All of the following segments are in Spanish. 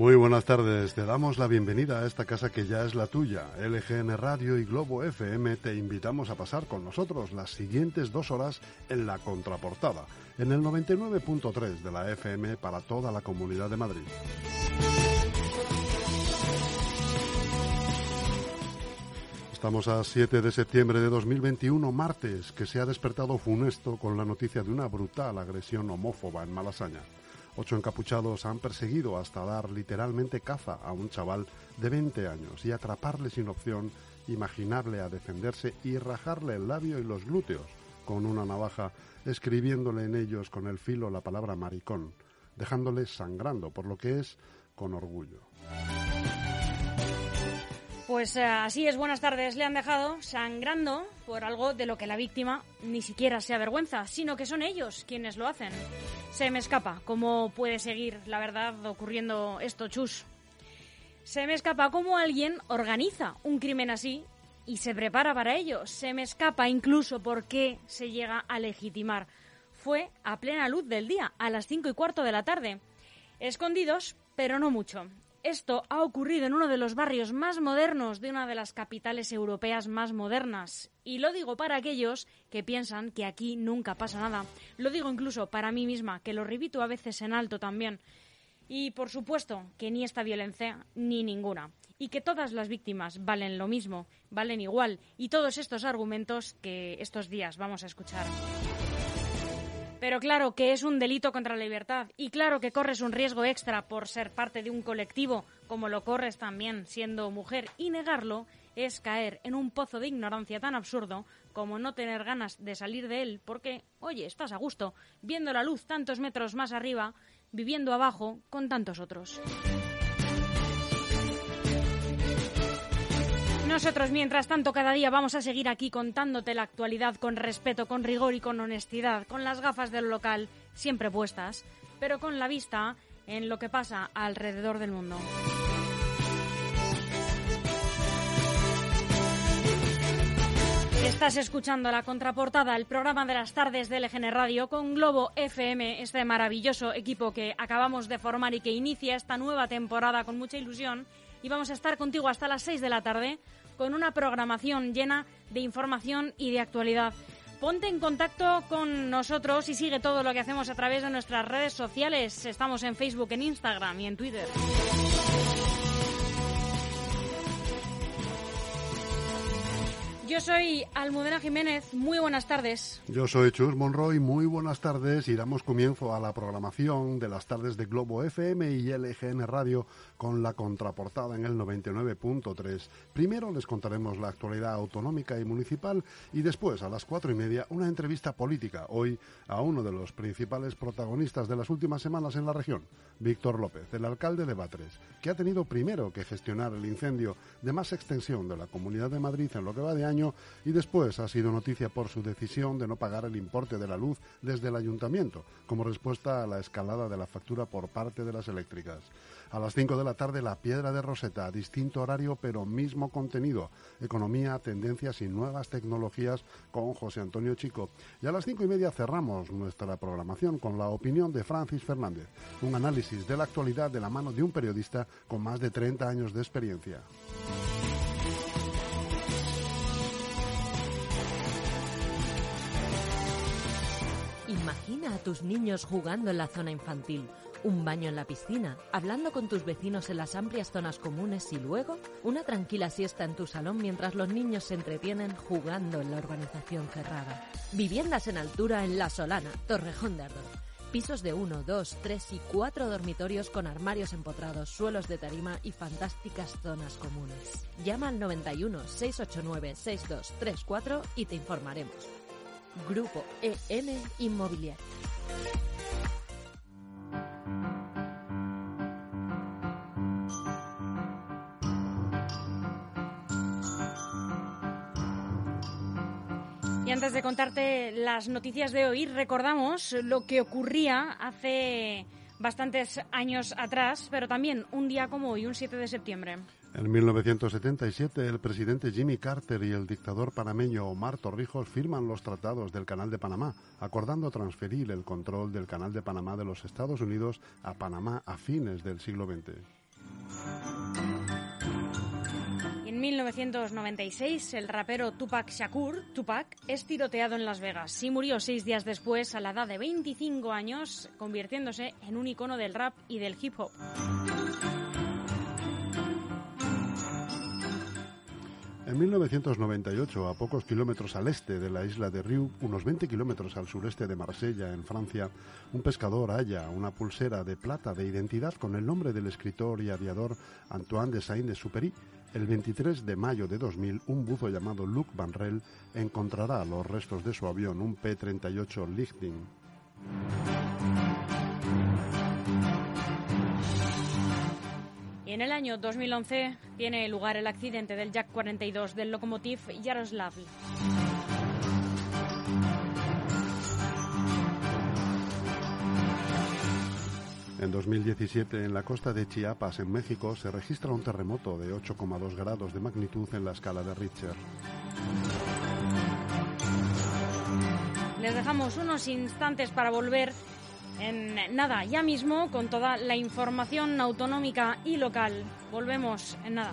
Muy buenas tardes, te damos la bienvenida a esta casa que ya es la tuya. LGN Radio y Globo FM te invitamos a pasar con nosotros las siguientes dos horas en la contraportada, en el 99.3 de la FM para toda la Comunidad de Madrid. Estamos a 7 de septiembre de 2021, martes, que se ha despertado funesto con la noticia de una brutal agresión homófoba en Malasaña. Ocho encapuchados han perseguido hasta dar literalmente caza a un chaval de 20 años y atraparle sin opción imaginable a defenderse y rajarle el labio y los glúteos con una navaja, escribiéndole en ellos con el filo la palabra maricón, dejándole sangrando, por lo que es con orgullo. Pues eh, así es, buenas tardes. Le han dejado sangrando por algo de lo que la víctima ni siquiera se avergüenza, sino que son ellos quienes lo hacen. Se me escapa cómo puede seguir, la verdad, ocurriendo esto, chus. Se me escapa cómo alguien organiza un crimen así y se prepara para ello. Se me escapa incluso por qué se llega a legitimar. Fue a plena luz del día, a las cinco y cuarto de la tarde. Escondidos, pero no mucho. Esto ha ocurrido en uno de los barrios más modernos de una de las capitales europeas más modernas. Y lo digo para aquellos que piensan que aquí nunca pasa nada. Lo digo incluso para mí misma, que lo repito a veces en alto también. Y por supuesto que ni esta violencia ni ninguna. Y que todas las víctimas valen lo mismo, valen igual. Y todos estos argumentos que estos días vamos a escuchar. Pero claro que es un delito contra la libertad y claro que corres un riesgo extra por ser parte de un colectivo, como lo corres también siendo mujer, y negarlo es caer en un pozo de ignorancia tan absurdo como no tener ganas de salir de él porque, oye, estás a gusto, viendo la luz tantos metros más arriba, viviendo abajo con tantos otros. Nosotros, mientras tanto, cada día vamos a seguir aquí contándote la actualidad con respeto, con rigor y con honestidad, con las gafas del local siempre puestas, pero con la vista en lo que pasa alrededor del mundo. Estás escuchando la contraportada, el programa de las tardes de LGN Radio con Globo FM, este maravilloso equipo que acabamos de formar y que inicia esta nueva temporada con mucha ilusión. Y vamos a estar contigo hasta las 6 de la tarde con una programación llena de información y de actualidad. Ponte en contacto con nosotros y sigue todo lo que hacemos a través de nuestras redes sociales. Estamos en Facebook, en Instagram y en Twitter. Yo soy Almudena Jiménez, muy buenas tardes. Yo soy Chus Monroy, muy buenas tardes y damos comienzo a la programación de las tardes de Globo FM y LGN Radio con la contraportada en el 99.3. Primero les contaremos la actualidad autonómica y municipal y después a las cuatro y media una entrevista política, hoy a uno de los principales protagonistas de las últimas semanas en la región, Víctor López, el alcalde de Batres, que ha tenido primero que gestionar el incendio de más extensión de la Comunidad de Madrid en lo que va de año y después ha sido noticia por su decisión de no pagar el importe de la luz desde el ayuntamiento, como respuesta a la escalada de la factura por parte de las eléctricas. A las 5 de la tarde, La Piedra de Roseta, distinto horario pero mismo contenido. Economía, tendencias y nuevas tecnologías con José Antonio Chico. Y a las cinco y media cerramos nuestra programación con la opinión de Francis Fernández, un análisis de la actualidad de la mano de un periodista con más de 30 años de experiencia. Imagina a tus niños jugando en la zona infantil, un baño en la piscina, hablando con tus vecinos en las amplias zonas comunes y luego una tranquila siesta en tu salón mientras los niños se entretienen jugando en la urbanización cerrada. Viviendas en altura en La Solana, Torrejón de Ardoz. Pisos de 1, 2, 3 y 4 dormitorios con armarios empotrados, suelos de tarima y fantásticas zonas comunes. Llama al 91 689 6234 y te informaremos. Grupo EM Inmobiliario. Y antes de contarte las noticias de hoy, recordamos lo que ocurría hace bastantes años atrás, pero también un día como hoy, un 7 de septiembre. En 1977, el presidente Jimmy Carter y el dictador panameño Omar Torrijos firman los tratados del Canal de Panamá, acordando transferir el control del Canal de Panamá de los Estados Unidos a Panamá a fines del siglo XX. En 1996, el rapero Tupac Shakur, Tupac, es tiroteado en Las Vegas y murió seis días después a la edad de 25 años, convirtiéndose en un icono del rap y del hip hop. En 1998, a pocos kilómetros al este de la isla de Riu, unos 20 kilómetros al sureste de Marsella, en Francia, un pescador halla una pulsera de plata de identidad con el nombre del escritor y aviador Antoine de Saint-Exupéry, el 23 de mayo de 2000, un buzo llamado Luc Van Rel encontrará los restos de su avión, un P-38 Lichting. En el año 2011 tiene lugar el accidente del Jack 42 del locomotiv Yaroslav. En 2017, en la costa de Chiapas, en México, se registra un terremoto de 8,2 grados de magnitud en la escala de Richter. Les dejamos unos instantes para volver en nada, ya mismo, con toda la información autonómica y local. Volvemos en nada.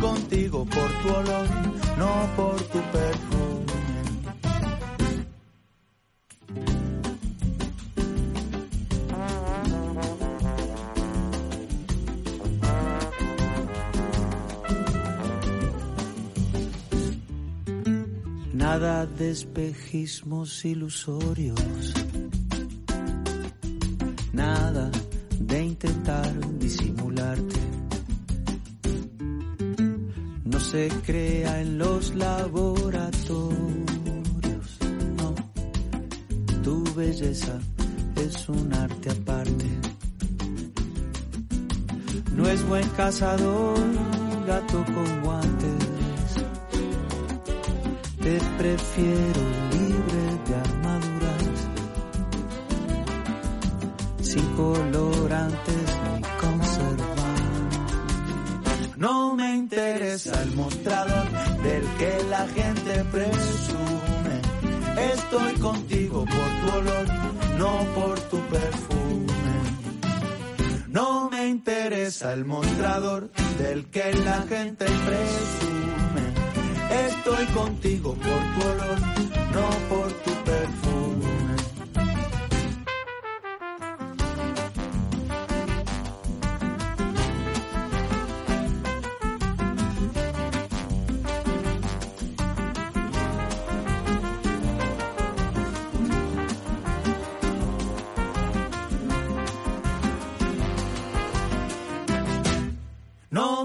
Contigo por tu olor, no por tu perfume. Nada de espejismos ilusorios. No es buen cazador, gato con guantes. Te prefiero libre de armaduras, sin colorantes ni conservantes. No me interesa el mostrador del que la gente presume. Estoy contigo por tu olor, no por tu perfume. Interesa el mostrador del que la gente presume. Estoy contigo por tu olor, no por tu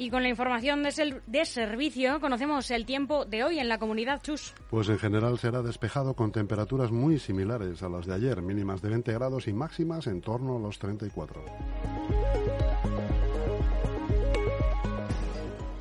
Y con la información de, servicio conocemos el tiempo de hoy en la comunidad Chus. Pues en general será despejado con temperaturas muy similares a las de ayer, mínimas de 20 grados y máximas en torno a los 34.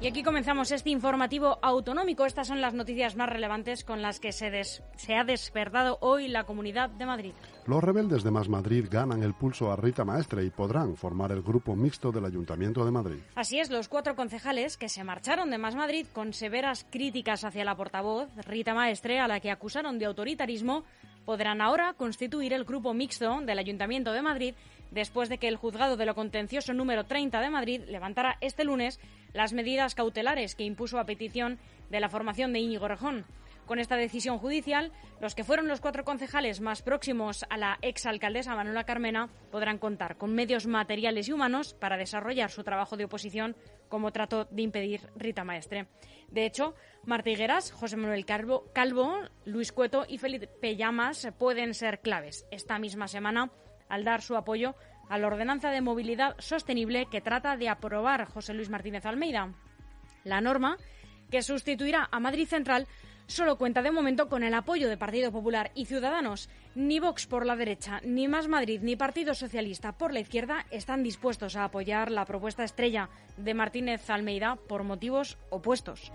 Y aquí comenzamos este informativo autonómico. Estas son las noticias más relevantes con las que se, se, ha despertado hoy la Comunidad de Madrid. Los rebeldes de Más Madrid ganan el pulso a Rita Maestre y podrán formar el grupo mixto del Ayuntamiento de Madrid. Así es, los cuatro concejales que se marcharon de Más Madrid con severas críticas hacia la portavoz, Rita Maestre, a la que acusaron de autoritarismo, podrán ahora constituir el grupo mixto del Ayuntamiento de Madrid después de que el juzgado de lo contencioso número 30 de Madrid levantara este lunes las medidas cautelares que impuso a petición de la formación de Íñigo Rejón. Con esta decisión judicial, los que fueron los cuatro concejales más próximos a la exalcaldesa Manuela Carmena podrán contar con medios materiales y humanos para desarrollar su trabajo de oposición, como trató de impedir Rita Maestre. De hecho, Marta Higueras, José Manuel Calvo, Calvo, Luis Cueto y Felipe Llamas pueden ser claves. Esta misma semana al dar su apoyo a la ordenanza de movilidad sostenible que trata de aprobar José Luis Martínez Almeida. La norma, que sustituirá a Madrid Central, solo cuenta de momento con el apoyo de Partido Popular y Ciudadanos. Ni Vox por la derecha, ni Más Madrid, ni Partido Socialista por la izquierda están dispuestos a apoyar la propuesta estrella de Martínez Almeida por motivos opuestos.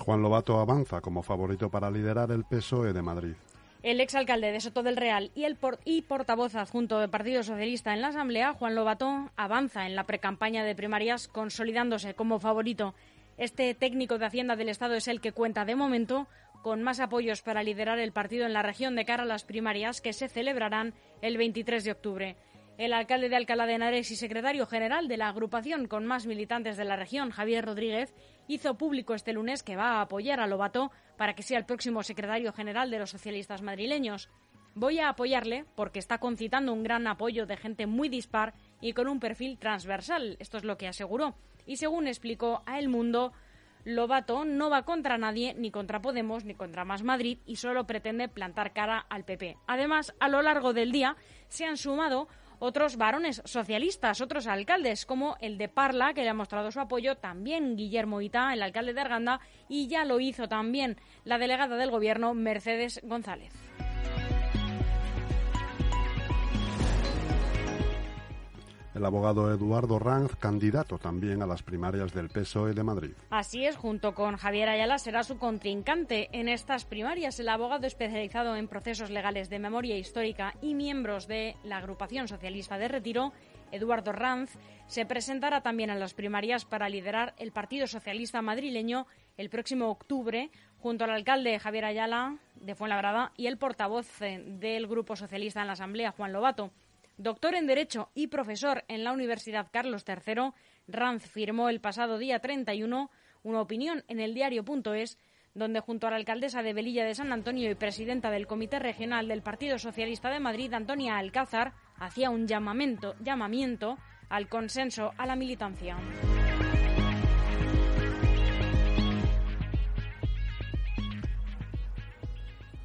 Juan Lobato avanza como favorito para liderar el PSOE de Madrid. El exalcalde de Soto del Real y el y portavoz adjunto del Partido Socialista en la Asamblea, Juan Lobato, avanza en la precampaña de primarias consolidándose como favorito. Este técnico de Hacienda del Estado es el que cuenta de momento con más apoyos para liderar el partido en la región de cara a las primarias que se celebrarán el 23 de octubre. El alcalde de Alcalá de Henares y secretario general de la agrupación con más militantes de la región, Javier Rodríguez, hizo público este lunes que va a apoyar a Lobato para que sea el próximo secretario general de los socialistas madrileños. Voy a apoyarle porque está concitando un gran apoyo de gente muy dispar y con un perfil transversal. Esto es lo que aseguró. Y según explicó a El Mundo, Lobato no va contra nadie, ni contra Podemos, ni contra Más Madrid, y solo pretende plantar cara al PP. Además, a lo largo del día se han sumado otros varones socialistas, otros alcaldes, como el de Parla, que le ha mostrado su apoyo, también Guillermo Ita, el alcalde de Arganda, y ya lo hizo también la delegada del Gobierno, Mercedes González. El abogado Eduardo Ranz, candidato también a las primarias del PSOE de Madrid. Así es, junto con Javier Ayala será su contrincante en estas primarias. El abogado especializado en procesos legales de memoria histórica y miembros de la agrupación socialista de Retiro, Eduardo Ranz, se presentará también a las primarias para liderar el Partido Socialista madrileño el próximo octubre, junto al alcalde Javier Ayala de Fuenlabrada y el portavoz del Grupo Socialista en la Asamblea, Juan Lobato. Doctor en Derecho y profesor en la Universidad Carlos III, Ranz firmó el pasado día 31 una opinión en el diario.es donde junto a la alcaldesa de Velilla de San Antonio y presidenta del Comité Regional del Partido Socialista de Madrid, Antonia Alcázar, hacía un llamamiento, llamamiento al consenso a la militancia.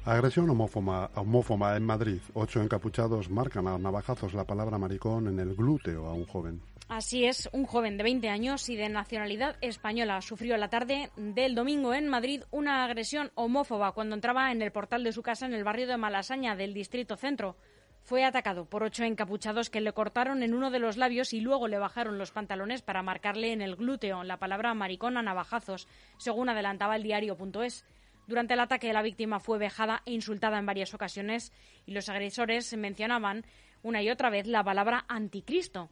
Agresión homófoba, homófoba en Madrid. Ocho encapuchados marcan a navajazos la palabra maricón en el glúteo a un joven. Así es, un joven de 20 años y de nacionalidad española sufrió la tarde del domingo en Madrid una agresión homófoba cuando entraba en el portal de su casa en el barrio de Malasaña del Distrito Centro. Fue atacado por ocho encapuchados que le cortaron en uno de los labios y luego le bajaron los pantalones para marcarle en el glúteo la palabra maricón a navajazos, según adelantaba el diario.es. Durante el ataque, la víctima fue vejada e insultada en varias ocasiones y los agresores mencionaban una y otra vez la palabra anticristo.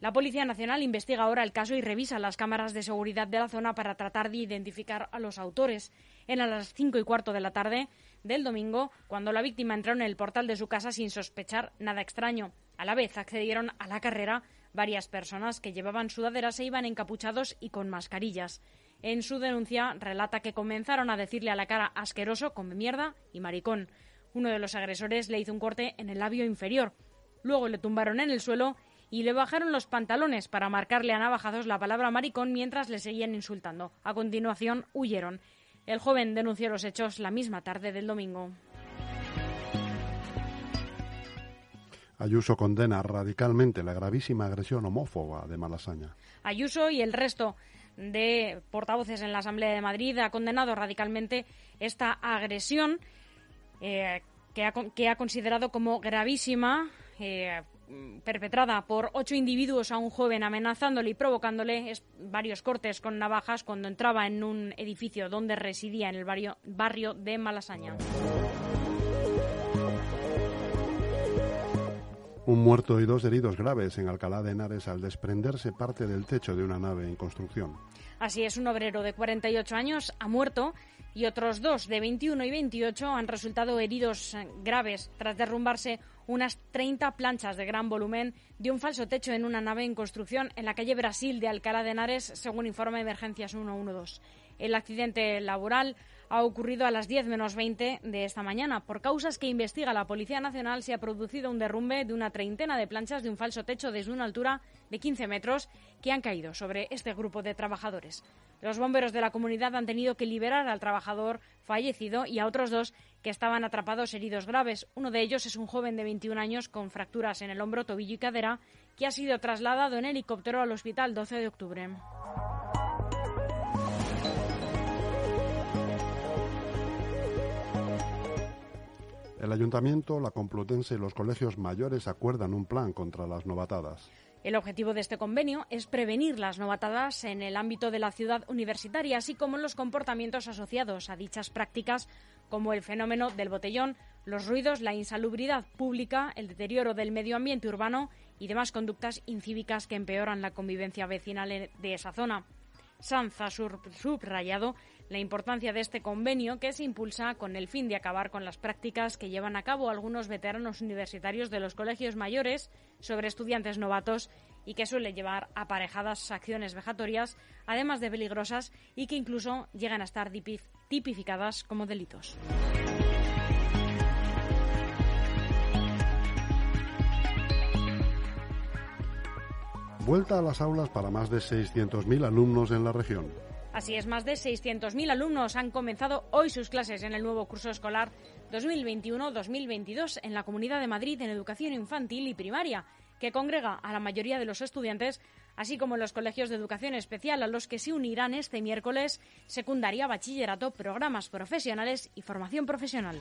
La Policía Nacional investiga ahora el caso y revisa las cámaras de seguridad de la zona para tratar de identificar a los autores. En a las cinco y cuarto de la tarde del domingo, cuando la víctima entró en el portal de su casa sin sospechar nada extraño. A la vez accedieron a la carrera varias personas que llevaban sudaderas e iban encapuchados y con mascarillas. En su denuncia relata que comenzaron a decirle a la cara asqueroso, come mierda y maricón. Uno de los agresores le hizo un corte en el labio inferior. Luego le tumbaron en el suelo y le bajaron los pantalones para marcarle a navajazos la palabra maricón mientras le seguían insultando. A continuación huyeron. El joven denunció los hechos la misma tarde del domingo. Ayuso condena radicalmente la gravísima agresión homófoba de Malasaña. Ayuso y el resto de portavoces en la Asamblea de Madrid ha condenado radicalmente esta agresión eh, que, ha, considerado como gravísima. Eh, perpetrada por ocho individuos a un joven amenazándole y provocándole varios cortes con navajas cuando entraba en un edificio donde residía en el barrio, barrio de Malasaña. Un muerto y dos heridos graves en Alcalá de Henares al desprenderse parte del techo de una nave en construcción. Así es, un obrero de 48 años ha muerto y otros dos de 21 y 28 han resultado heridos graves tras derrumbarse unas 30 planchas de gran volumen de un falso techo en una nave en construcción en la calle Brasil de Alcalá de Henares, según informa Emergencias 112. El accidente laboral ha ocurrido a las 10 menos 20 de esta mañana. Por causas que investiga la Policía Nacional, se ha producido un derrumbe de una treintena de planchas de un falso techo desde una altura de 15 metros que han caído sobre este grupo de trabajadores. Los bomberos de la comunidad han tenido que liberar al trabajador fallecido y a otros dos que estaban atrapados heridos graves. Uno de ellos es un joven de 21 años con fracturas en el hombro, tobillo y cadera que ha sido trasladado en helicóptero al hospital 12 de octubre. El ayuntamiento, la Complutense y los colegios mayores acuerdan un plan contra las novatadas. El objetivo de este convenio es prevenir las novatadas en el ámbito de la ciudad universitaria, así como los comportamientos asociados a dichas prácticas, como el fenómeno del botellón, los ruidos, la insalubridad pública, el deterioro del medio ambiente urbano y demás conductas incívicas que empeoran la convivencia vecinal de esa zona. Sanz ha subrayado la importancia de este convenio que se impulsa con el fin de acabar con las prácticas que llevan a cabo algunos veteranos universitarios de los colegios mayores sobre estudiantes novatos y que suele llevar aparejadas acciones vejatorias, además de peligrosas y que incluso llegan a estar tipificadas como delitos. Vuelta a las aulas para más de 600.000 alumnos en la región. Así es, más de 600.000 alumnos han comenzado hoy sus clases en el nuevo curso escolar 2021-2022 en la Comunidad de Madrid en educación infantil y primaria, que congrega a la mayoría de los estudiantes, así como los colegios de educación especial a los que se unirán este miércoles secundaria, bachillerato, programas profesionales y formación profesional.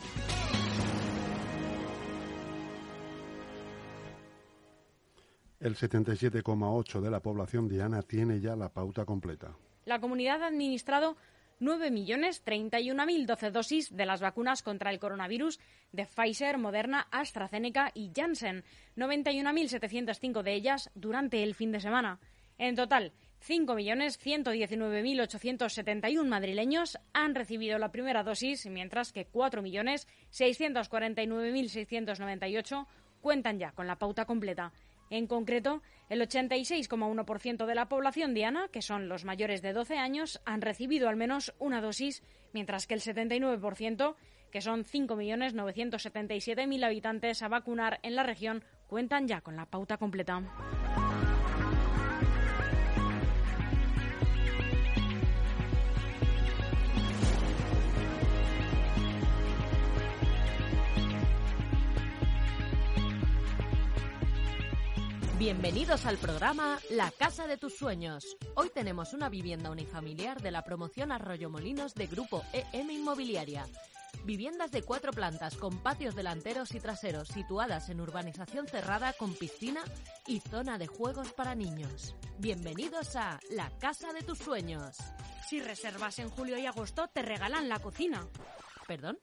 El 77,8 de la población diana tiene ya la pauta completa la comunidad ha administrado 9.031.012 dosis de las vacunas contra el coronavirus de Pfizer, Moderna, AstraZeneca y Janssen, 91.705 de ellas durante el fin de semana. En total, 5.119.871 madrileños han recibido la primera dosis, mientras que 4.649.698 cuentan ya con la pauta completa. En concreto, el 86,1% de la población diana, que son los mayores de 12 años, han recibido al menos una dosis, mientras que el 79%, que son 5.977.000 habitantes a vacunar en la región, cuentan ya con la pauta completa. Bienvenidos al programa La Casa de tus Sueños. Hoy tenemos una vivienda unifamiliar de la promoción Arroyo Molinos de Grupo EM Inmobiliaria. Viviendas de cuatro plantas con patios delanteros y traseros situadas en urbanización cerrada con piscina y zona de juegos para niños. Bienvenidos a La Casa de tus Sueños. Si reservas en julio y agosto te regalan la cocina. ¿Perdón?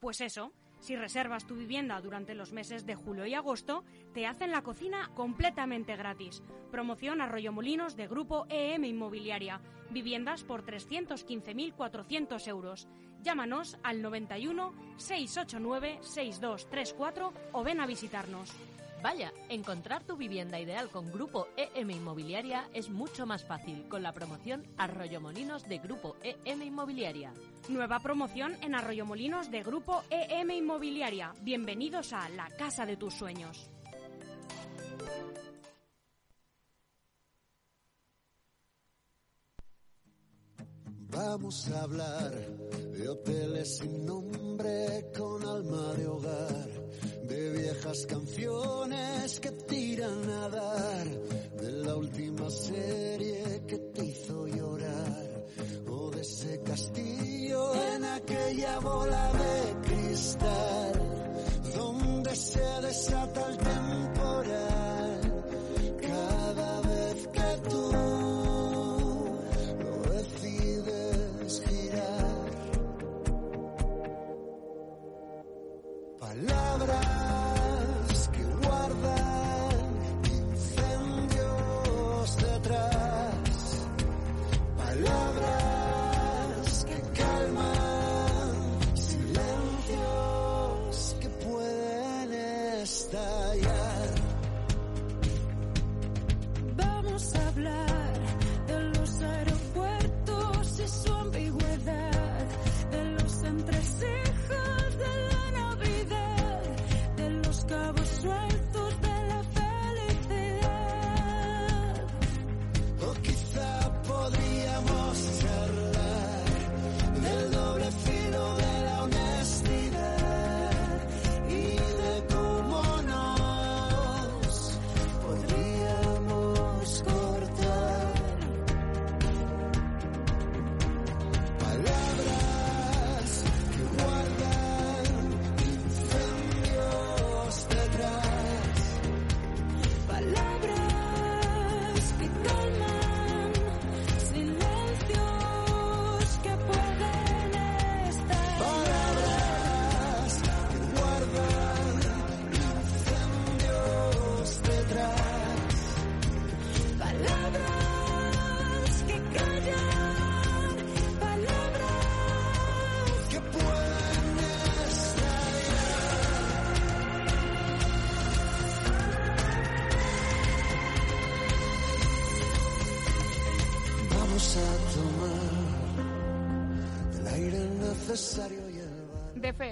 Pues eso Si reservas tu vivienda durante los meses de julio y agosto, te hacen la cocina completamente gratis. Promoción Arroyomolinos de Grupo EM Inmobiliaria. Viviendas por 315.400 euros. Llámanos al 91 689 6234 o ven a visitarnos. Vaya, encontrar tu vivienda ideal con Grupo EM Inmobiliaria es mucho más fácil con la promoción Arroyomolinos de Grupo EM Inmobiliaria. Nueva promoción en Arroyomolinos de Grupo EM Inmobiliaria. Bienvenidos a la casa de tus sueños. Vamos a hablar de hoteles sin nombre con alma de hogar, de viejas canciones que tiran a dar, de la última serie que te hizo llorar, o de ese castillo en aquella bola de cristal, donde se desata el temporal,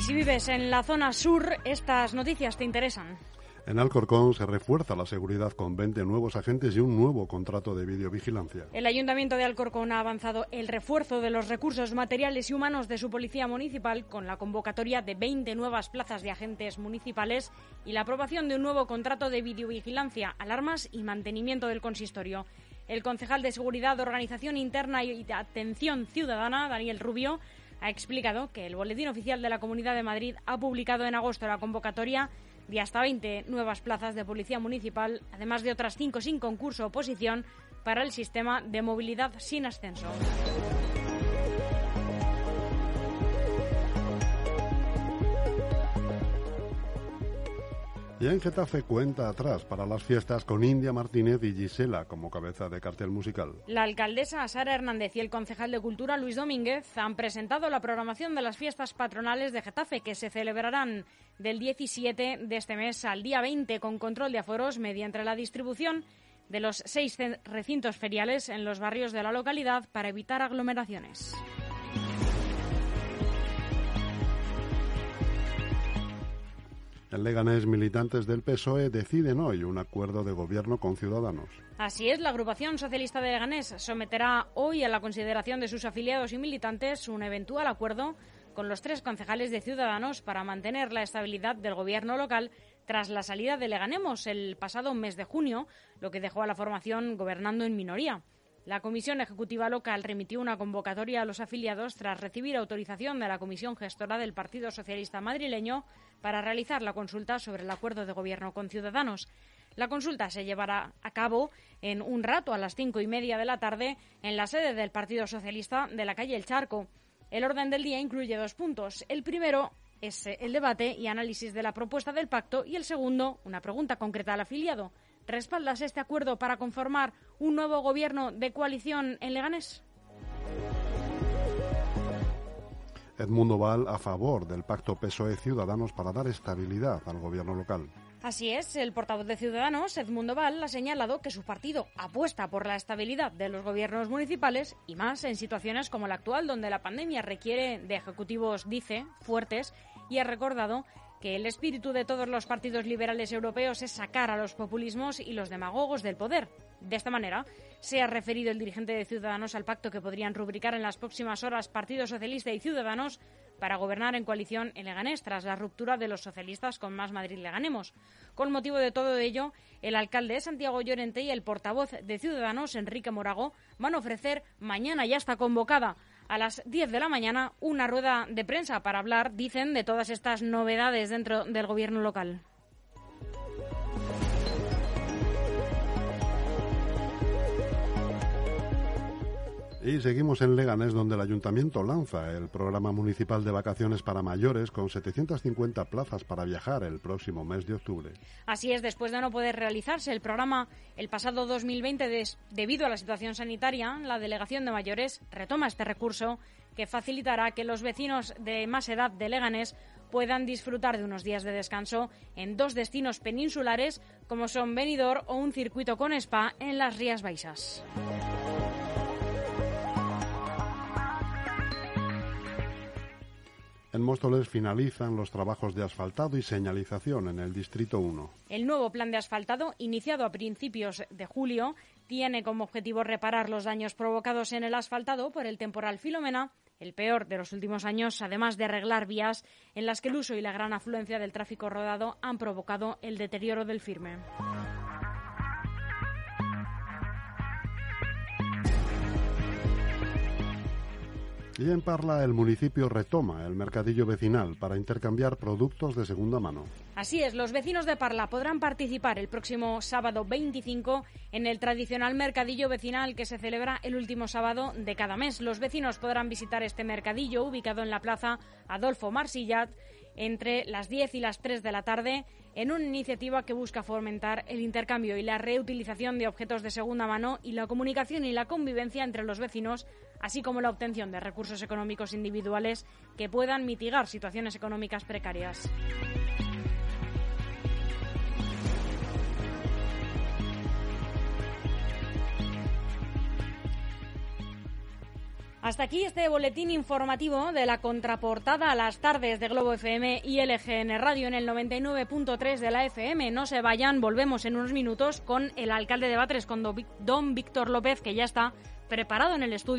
Y si vives en la zona sur, estas noticias te interesan. En Alcorcón se refuerza la seguridad con 20 nuevos agentes y un nuevo contrato de videovigilancia. El Ayuntamiento de Alcorcón ha avanzado el refuerzo de los recursos materiales y humanos de su policía municipal con la convocatoria de 20 nuevas plazas de agentes municipales y la aprobación de un nuevo contrato de videovigilancia, alarmas y mantenimiento del consistorio. El concejal de Seguridad, Organización Interna y Atención Ciudadana, Daniel Rubio, ha explicado que el Boletín Oficial de la Comunidad de Madrid ha publicado en agosto la convocatoria de hasta 20 nuevas plazas de policía municipal, además de otras 5 sin concurso o oposición para el sistema de movilidad sin ascenso. Y en Getafe cuenta atrás para las fiestas con India Martínez y Gisela como cabeza de cartel musical. La alcaldesa Sara Hernández y el concejal de Cultura Luis Domínguez han presentado la programación de las fiestas patronales de Getafe que se celebrarán del 17 de este mes al día 20 con control de aforos mediante la distribución de los seis recintos feriales en los barrios de la localidad para evitar aglomeraciones. En Leganés, militantes del PSOE deciden hoy un acuerdo de gobierno con Ciudadanos. Así es, la agrupación socialista de Leganés someterá hoy a la consideración de sus afiliados y militantes un eventual acuerdo con los tres concejales de Ciudadanos para mantener la estabilidad del gobierno local tras la salida de Leganemos el pasado mes de junio, lo que dejó a la formación gobernando en minoría. La Comisión Ejecutiva Local remitió una convocatoria a los afiliados tras recibir autorización de la Comisión Gestora del Partido Socialista Madrileño para realizar la consulta sobre el acuerdo de gobierno con Ciudadanos. La consulta se llevará a cabo en un rato a las cinco y media de la tarde en la sede del Partido Socialista de la calle El Charco. El orden del día incluye dos puntos. El primero es el debate y análisis de la propuesta del pacto y el segundo, una pregunta concreta al afiliado. ¿Respaldas este acuerdo para conformar un nuevo gobierno de coalición en Leganés? Edmundo Val a favor del pacto PSOE-Ciudadanos para dar estabilidad al gobierno local. Así es, el portavoz de Ciudadanos, Edmundo Val, ha señalado que su partido apuesta por la estabilidad de los gobiernos municipales y más en situaciones como la actual, donde la pandemia requiere de ejecutivos, dice, fuertes, y ha recordado que el espíritu de todos los partidos liberales europeos es sacar a los populismos y los demagogos del poder. De esta manera, se ha referido el dirigente de Ciudadanos al pacto que podrían rubricar en las próximas horas Partido Socialista y Ciudadanos para gobernar en coalición en Leganés tras la ruptura de los socialistas con Más Madrid Leganemos. Con motivo de todo ello, el alcalde de Santiago Llorente y el portavoz de Ciudadanos, Enrique Morago, van a ofrecer mañana ya está convocada a las 10 de la mañana una rueda de prensa para hablar, dicen, de todas estas novedades dentro del gobierno local. Y seguimos en Leganés, donde el ayuntamiento lanza el programa municipal de vacaciones para mayores con 750 plazas para viajar el próximo mes de octubre. Así es, después de no poder realizarse el programa el pasado 2020 debido a la situación sanitaria, la Delegación de Mayores retoma este recurso que facilitará que los vecinos de más edad de Leganés puedan disfrutar de unos días de descanso en dos destinos peninsulares como son Benidorm o un circuito con spa en las Rías Baixas. En Móstoles finalizan los trabajos de asfaltado y señalización en el Distrito 1. El nuevo plan de asfaltado, iniciado a principios de julio, tiene como objetivo reparar los daños provocados en el asfaltado por el temporal Filomena, el peor de los últimos años, además de arreglar vías en las que el uso y la gran afluencia del tráfico rodado han provocado el deterioro del firme. Y en Parla el municipio retoma el mercadillo vecinal para intercambiar productos de segunda mano. Así es, los vecinos de Parla podrán participar el próximo sábado 25 en el tradicional mercadillo vecinal que se celebra el último sábado de cada mes. Los vecinos podrán visitar este mercadillo ubicado en la plaza Adolfo Marsillat entre las 10 y las 3 de la tarde en una iniciativa que busca fomentar el intercambio y la reutilización de objetos de segunda mano y la comunicación y la convivencia entre los vecinos, así como la obtención de recursos económicos individuales que puedan mitigar situaciones económicas precarias. Hasta aquí este boletín informativo de la contraportada a las tardes de Globo FM y LGN Radio en el 99.3 de la FM. No se vayan, volvemos en unos minutos con el alcalde de Batres, con don Víctor López, que ya está preparado en el estudio.